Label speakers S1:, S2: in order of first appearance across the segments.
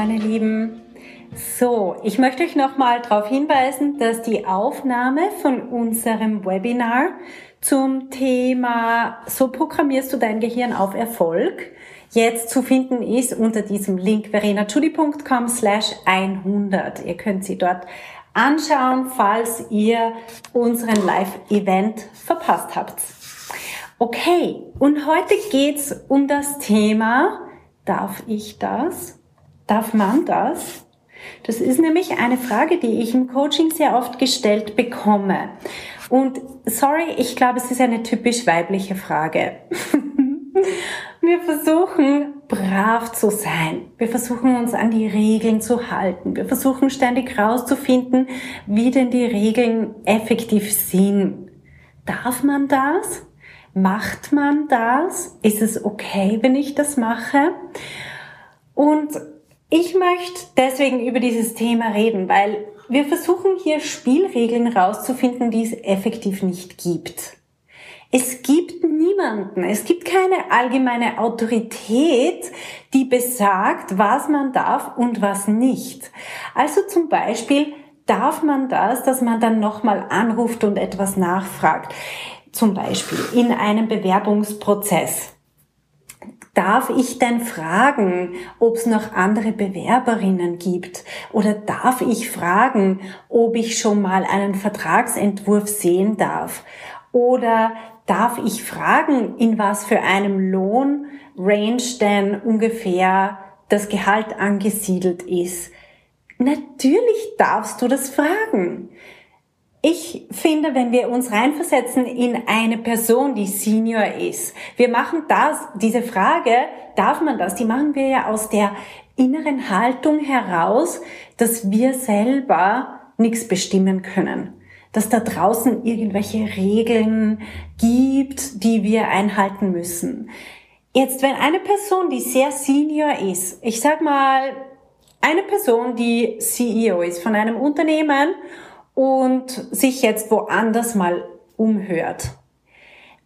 S1: Meine Lieben. So, ich möchte euch nochmal darauf hinweisen, dass die Aufnahme von unserem Webinar zum Thema So programmierst du dein Gehirn auf Erfolg jetzt zu finden ist unter diesem Link verenachudi.com slash 100. Ihr könnt sie dort anschauen, falls ihr unseren Live-Event verpasst habt. Okay, und heute geht's um das Thema, darf ich das? Darf man das? Das ist nämlich eine Frage, die ich im Coaching sehr oft gestellt bekomme. Und sorry, ich glaube, es ist eine typisch weibliche Frage. Wir versuchen brav zu sein. Wir versuchen uns an die Regeln zu halten. Wir versuchen ständig rauszufinden, wie denn die Regeln effektiv sind. Darf man das? Macht man das? Ist es okay, wenn ich das mache? Und ich möchte deswegen über dieses Thema reden, weil wir versuchen hier Spielregeln rauszufinden, die es effektiv nicht gibt. Es gibt niemanden, es gibt keine allgemeine Autorität, die besagt, was man darf und was nicht. Also zum Beispiel darf man das, dass man dann nochmal anruft und etwas nachfragt. Zum Beispiel in einem Bewerbungsprozess. Darf ich denn fragen, ob es noch andere Bewerberinnen gibt? Oder darf ich fragen, ob ich schon mal einen Vertragsentwurf sehen darf? Oder darf ich fragen, in was für einem Lohnrange denn ungefähr das Gehalt angesiedelt ist? Natürlich darfst du das fragen. Ich finde, wenn wir uns reinversetzen in eine Person, die Senior ist, wir machen das, diese Frage, darf man das, die machen wir ja aus der inneren Haltung heraus, dass wir selber nichts bestimmen können dass da draußen irgendwelche Regeln gibt, die wir einhalten müssen. Jetzt, wenn eine Person, die sehr senior ist, ich sag mal, eine Person, die CEO ist von einem Unternehmen und sich jetzt woanders mal umhört,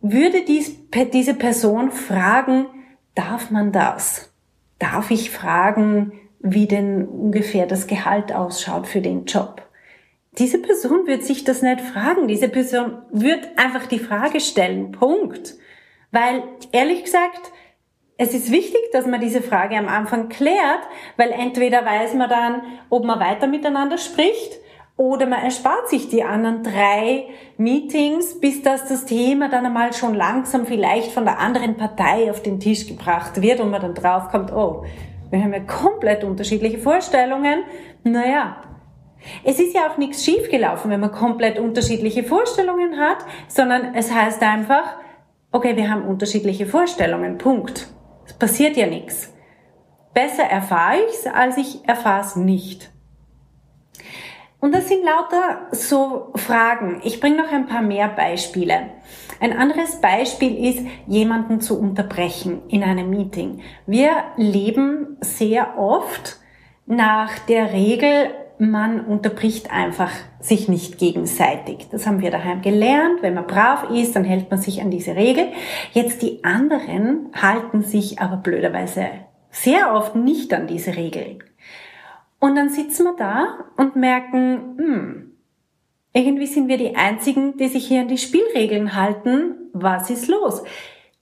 S1: würde dies, diese Person fragen, darf man das? Darf ich fragen, wie denn ungefähr das Gehalt ausschaut für den Job? diese Person wird sich das nicht fragen. Diese Person wird einfach die Frage stellen. Punkt. Weil, ehrlich gesagt, es ist wichtig, dass man diese Frage am Anfang klärt, weil entweder weiß man dann, ob man weiter miteinander spricht oder man erspart sich die anderen drei Meetings, bis das das Thema dann einmal schon langsam vielleicht von der anderen Partei auf den Tisch gebracht wird und man dann draufkommt, oh, wir haben ja komplett unterschiedliche Vorstellungen. Naja, es ist ja auch nichts schiefgelaufen, wenn man komplett unterschiedliche Vorstellungen hat, sondern es heißt einfach, okay, wir haben unterschiedliche Vorstellungen, Punkt. Es passiert ja nichts. Besser erfahre ich's, als ich erfahre es nicht. Und das sind lauter so Fragen. Ich bringe noch ein paar mehr Beispiele. Ein anderes Beispiel ist, jemanden zu unterbrechen in einem Meeting. Wir leben sehr oft nach der Regel, man unterbricht einfach sich nicht gegenseitig. Das haben wir daheim gelernt. Wenn man brav ist, dann hält man sich an diese Regel. Jetzt die anderen halten sich aber blöderweise sehr oft nicht an diese Regel. Und dann sitzen wir da und merken, hm, irgendwie sind wir die Einzigen, die sich hier an die Spielregeln halten. Was ist los?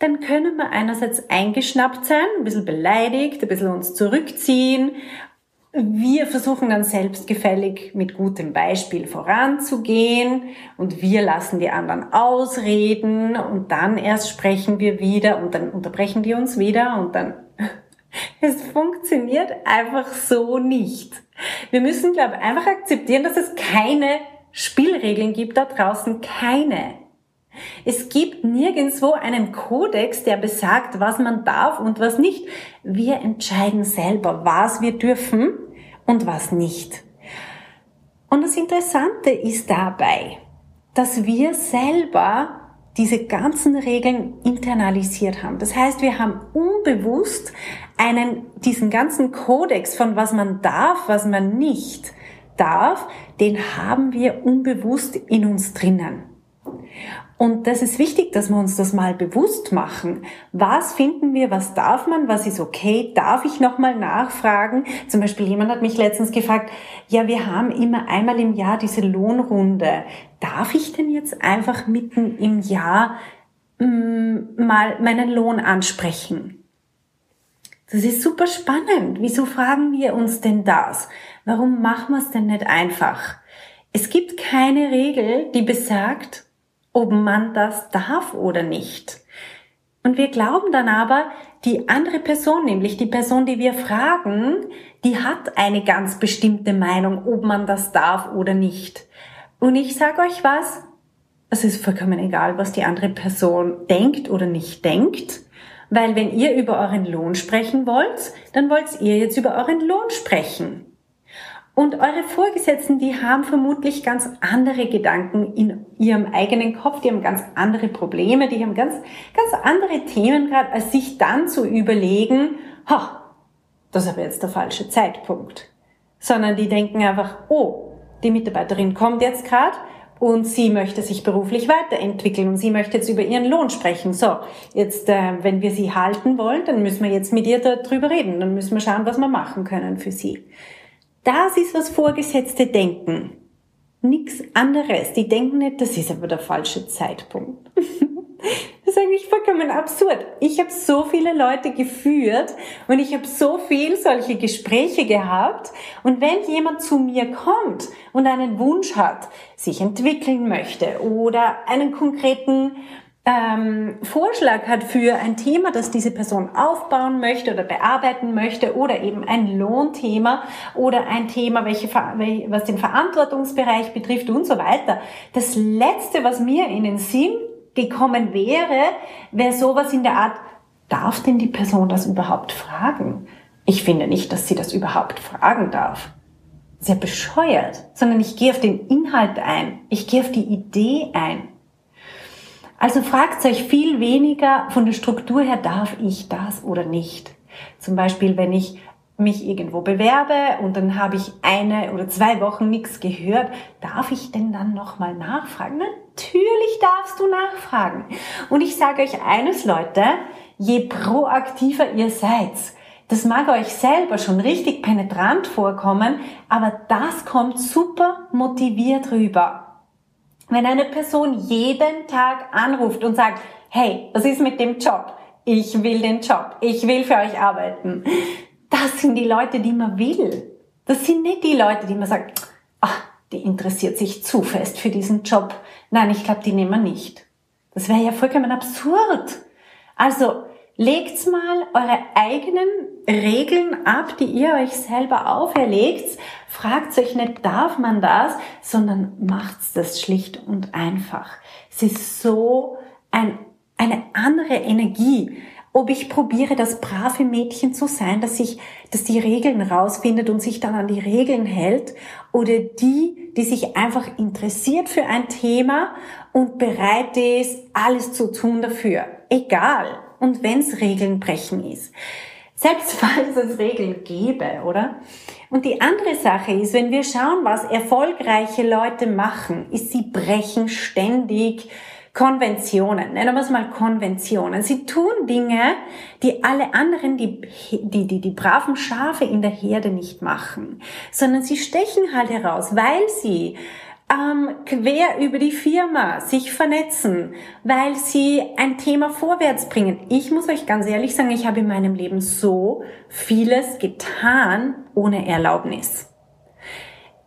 S1: Dann können wir einerseits eingeschnappt sein, ein bisschen beleidigt, ein bisschen uns zurückziehen wir versuchen dann selbstgefällig mit gutem Beispiel voranzugehen und wir lassen die anderen ausreden und dann erst sprechen wir wieder und dann unterbrechen die uns wieder und dann es funktioniert einfach so nicht. Wir müssen, glaube ich, einfach akzeptieren, dass es keine Spielregeln gibt da draußen, keine. Es gibt nirgendwo einen Kodex, der besagt, was man darf und was nicht. Wir entscheiden selber, was wir dürfen und was nicht. Und das Interessante ist dabei, dass wir selber diese ganzen Regeln internalisiert haben. Das heißt, wir haben unbewusst einen, diesen ganzen Kodex von was man darf, was man nicht darf, den haben wir unbewusst in uns drinnen. Und das ist wichtig, dass wir uns das mal bewusst machen. Was finden wir, was darf man, was ist okay? Darf ich nochmal nachfragen? Zum Beispiel jemand hat mich letztens gefragt, ja, wir haben immer einmal im Jahr diese Lohnrunde. Darf ich denn jetzt einfach mitten im Jahr mm, mal meinen Lohn ansprechen? Das ist super spannend. Wieso fragen wir uns denn das? Warum machen wir es denn nicht einfach? Es gibt keine Regel, die besagt, ob man das darf oder nicht. Und wir glauben dann aber, die andere Person, nämlich die Person, die wir fragen, die hat eine ganz bestimmte Meinung, ob man das darf oder nicht. Und ich sage euch was, es ist vollkommen egal, was die andere Person denkt oder nicht denkt, weil wenn ihr über euren Lohn sprechen wollt, dann wollt ihr jetzt über euren Lohn sprechen. Und eure Vorgesetzten, die haben vermutlich ganz andere Gedanken in ihrem eigenen Kopf, die haben ganz andere Probleme, die haben ganz, ganz andere Themen gerade, als sich dann zu überlegen, ha, das ist aber jetzt der falsche Zeitpunkt. Sondern die denken einfach, oh, die Mitarbeiterin kommt jetzt gerade und sie möchte sich beruflich weiterentwickeln und sie möchte jetzt über ihren Lohn sprechen. So, jetzt, äh, wenn wir sie halten wollen, dann müssen wir jetzt mit ihr darüber reden, dann müssen wir schauen, was wir machen können für sie. Das ist, was Vorgesetzte denken. Nichts anderes. Die denken nicht, das ist aber der falsche Zeitpunkt. Das ist eigentlich vollkommen absurd. Ich habe so viele Leute geführt und ich habe so viel solche Gespräche gehabt. Und wenn jemand zu mir kommt und einen Wunsch hat, sich entwickeln möchte oder einen konkreten ähm, Vorschlag hat für ein Thema, das diese Person aufbauen möchte oder bearbeiten möchte oder eben ein Lohnthema oder ein Thema, welche, was den Verantwortungsbereich betrifft und so weiter. Das Letzte, was mir in den Sinn gekommen wäre, wäre sowas in der Art, darf denn die Person das überhaupt fragen? Ich finde nicht, dass sie das überhaupt fragen darf. Sehr bescheuert, sondern ich gehe auf den Inhalt ein. Ich gehe auf die Idee ein. Also fragt euch viel weniger von der Struktur her, darf ich das oder nicht? Zum Beispiel, wenn ich mich irgendwo bewerbe und dann habe ich eine oder zwei Wochen nichts gehört, darf ich denn dann nochmal nachfragen? Natürlich darfst du nachfragen. Und ich sage euch eines, Leute, je proaktiver ihr seid, das mag euch selber schon richtig penetrant vorkommen, aber das kommt super motiviert rüber. Wenn eine Person jeden Tag anruft und sagt, hey, was ist mit dem Job? Ich will den Job. Ich will für euch arbeiten. Das sind die Leute, die man will. Das sind nicht die Leute, die man sagt, ach, die interessiert sich zu fest für diesen Job. Nein, ich glaube, die nehmen wir nicht. Das wäre ja vollkommen absurd. Also, Legt mal eure eigenen Regeln ab, die ihr euch selber auferlegt. Fragt euch nicht, darf man das, sondern macht das schlicht und einfach. Es ist so ein, eine andere Energie. Ob ich probiere, das brave Mädchen zu sein, dass ich, dass die Regeln rausfindet und sich dann an die Regeln hält, oder die, die sich einfach interessiert für ein Thema und bereit ist, alles zu tun dafür. Egal und wenn es Regeln brechen ist. Selbst falls es Regeln gäbe, oder? Und die andere Sache ist, wenn wir schauen, was erfolgreiche Leute machen, ist, sie brechen ständig Konventionen. Nennen wir es mal Konventionen. Sie tun Dinge, die alle anderen, die, die, die, die braven Schafe in der Herde nicht machen, sondern sie stechen halt heraus, weil sie ähm, quer über die Firma sich vernetzen, weil sie ein Thema vorwärts bringen. Ich muss euch ganz ehrlich sagen, ich habe in meinem Leben so vieles getan ohne Erlaubnis.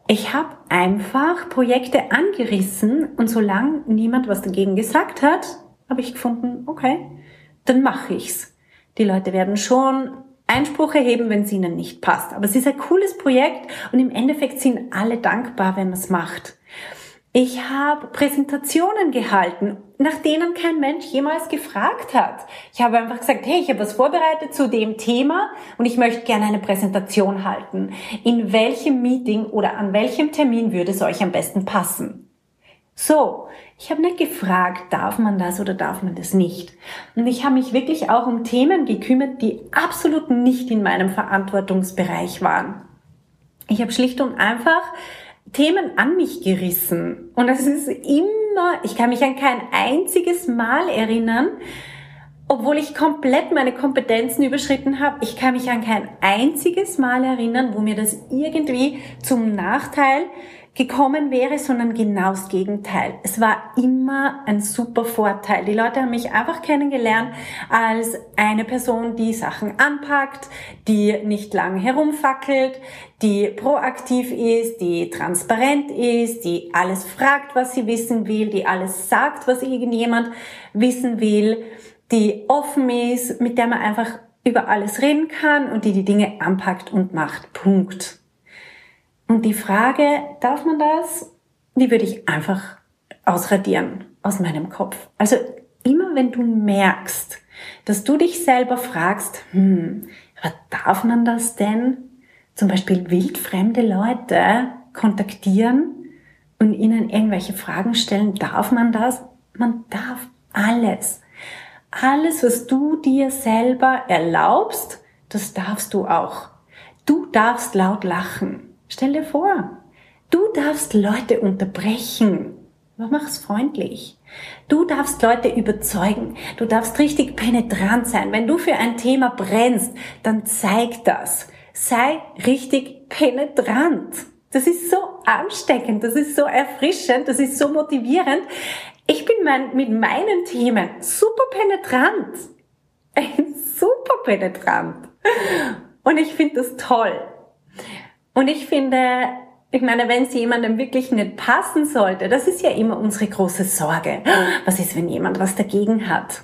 S1: Ich habe einfach Projekte angerissen und solange niemand was dagegen gesagt hat, habe ich gefunden, okay, dann mache ich's. Die Leute werden schon Einspruch erheben, wenn es ihnen nicht passt. Aber es ist ein cooles Projekt und im Endeffekt sind alle dankbar, wenn man es macht. Ich habe Präsentationen gehalten, nach denen kein Mensch jemals gefragt hat. Ich habe einfach gesagt, hey, ich habe was vorbereitet zu dem Thema und ich möchte gerne eine Präsentation halten. In welchem Meeting oder an welchem Termin würde es euch am besten passen? So, ich habe nicht gefragt, darf man das oder darf man das nicht. Und ich habe mich wirklich auch um Themen gekümmert, die absolut nicht in meinem Verantwortungsbereich waren. Ich habe schlicht und einfach Themen an mich gerissen. Und das ist immer, ich kann mich an kein einziges Mal erinnern, obwohl ich komplett meine Kompetenzen überschritten habe, ich kann mich an kein einziges Mal erinnern, wo mir das irgendwie zum Nachteil gekommen wäre, sondern genau das Gegenteil. Es war immer ein super Vorteil. Die Leute haben mich einfach kennengelernt als eine Person, die Sachen anpackt, die nicht lang herumfackelt, die proaktiv ist, die transparent ist, die alles fragt, was sie wissen will, die alles sagt, was irgendjemand wissen will, die offen ist, mit der man einfach über alles reden kann und die die Dinge anpackt und macht. Punkt. Und die Frage, darf man das? Die würde ich einfach ausradieren aus meinem Kopf. Also immer wenn du merkst, dass du dich selber fragst, hm, aber darf man das denn? Zum Beispiel wildfremde Leute kontaktieren und ihnen irgendwelche Fragen stellen. Darf man das? Man darf alles. Alles, was du dir selber erlaubst, das darfst du auch. Du darfst laut lachen. Stell dir vor, du darfst Leute unterbrechen. Mach's freundlich. Du darfst Leute überzeugen. Du darfst richtig penetrant sein. Wenn du für ein Thema brennst, dann zeig das. Sei richtig penetrant. Das ist so ansteckend, das ist so erfrischend, das ist so motivierend. Ich bin mein, mit meinen Themen super penetrant. super penetrant. Und ich finde das toll. Und ich finde, ich meine, wenn es jemandem wirklich nicht passen sollte, das ist ja immer unsere große Sorge. Was ist, wenn jemand was dagegen hat?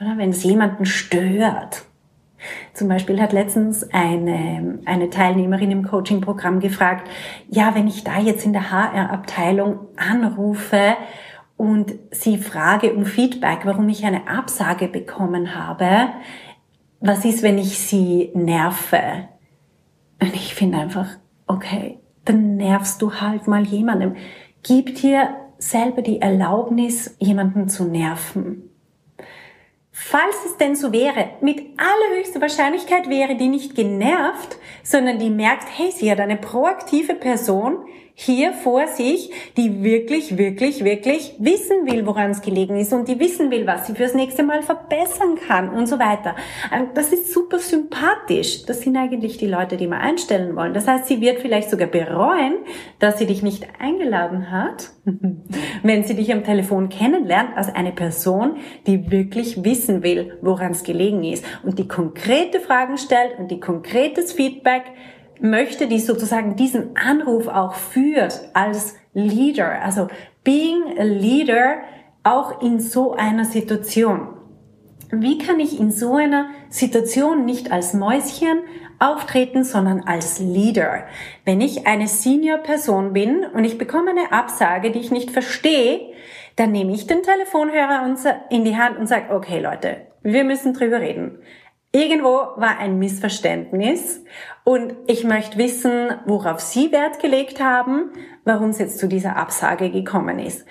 S1: Oder wenn es jemanden stört? Zum Beispiel hat letztens eine, eine Teilnehmerin im Coaching-Programm gefragt, ja, wenn ich da jetzt in der HR-Abteilung anrufe und sie frage um Feedback, warum ich eine Absage bekommen habe, was ist, wenn ich sie nerve? Und ich finde einfach, okay, dann nervst du halt mal jemandem. Gib dir selber die Erlaubnis, jemanden zu nerven. Falls es denn so wäre, mit allerhöchster Wahrscheinlichkeit wäre die nicht genervt, sondern die merkt, hey, sie hat eine proaktive Person, hier vor sich, die wirklich, wirklich, wirklich wissen will, woran es gelegen ist und die wissen will, was sie fürs nächste Mal verbessern kann und so weiter. Ähm, das ist super sympathisch. Das sind eigentlich die Leute, die wir einstellen wollen. Das heißt, sie wird vielleicht sogar bereuen, dass sie dich nicht eingeladen hat, wenn sie dich am Telefon kennenlernt als eine Person, die wirklich wissen will, woran es gelegen ist und die konkrete Fragen stellt und die konkretes Feedback möchte, die sozusagen diesen Anruf auch führt als Leader, also being a leader auch in so einer Situation. Wie kann ich in so einer Situation nicht als Mäuschen auftreten, sondern als Leader? Wenn ich eine Senior-Person bin und ich bekomme eine Absage, die ich nicht verstehe, dann nehme ich den Telefonhörer in die Hand und sage, okay Leute, wir müssen drüber reden. Irgendwo war ein Missverständnis und ich möchte wissen, worauf Sie Wert gelegt haben, warum es jetzt zu dieser Absage gekommen ist.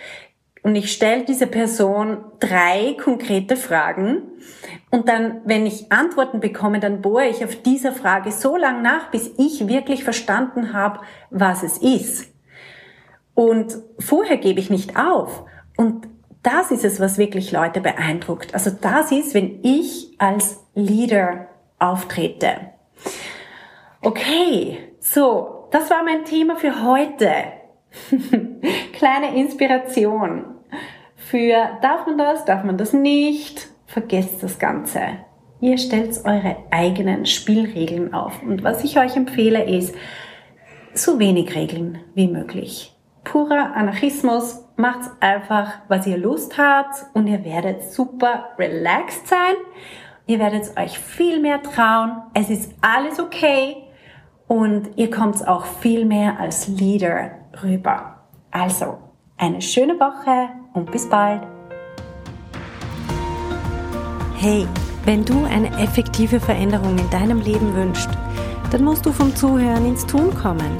S1: Und ich stelle diese Person drei konkrete Fragen und dann, wenn ich Antworten bekomme, dann bohre ich auf dieser Frage so lang nach, bis ich wirklich verstanden habe, was es ist. Und vorher gebe ich nicht auf. Und das ist es, was wirklich Leute beeindruckt. Also das ist, wenn ich als Leader auftrete. Okay, so, das war mein Thema für heute. Kleine Inspiration für darf man das, darf man das nicht, vergesst das Ganze. Ihr stellt eure eigenen Spielregeln auf. Und was ich euch empfehle ist, so wenig Regeln wie möglich purer Anarchismus. Macht einfach, was ihr Lust habt und ihr werdet super relaxed sein. Ihr werdet euch viel mehr trauen. Es ist alles okay und ihr kommt auch viel mehr als Leader rüber. Also, Eine schöne Woche und bis bald. Hey, wenn du eine effektive Veränderung in deinem Leben wünschst, dann musst du vom Zuhören ins Tun kommen.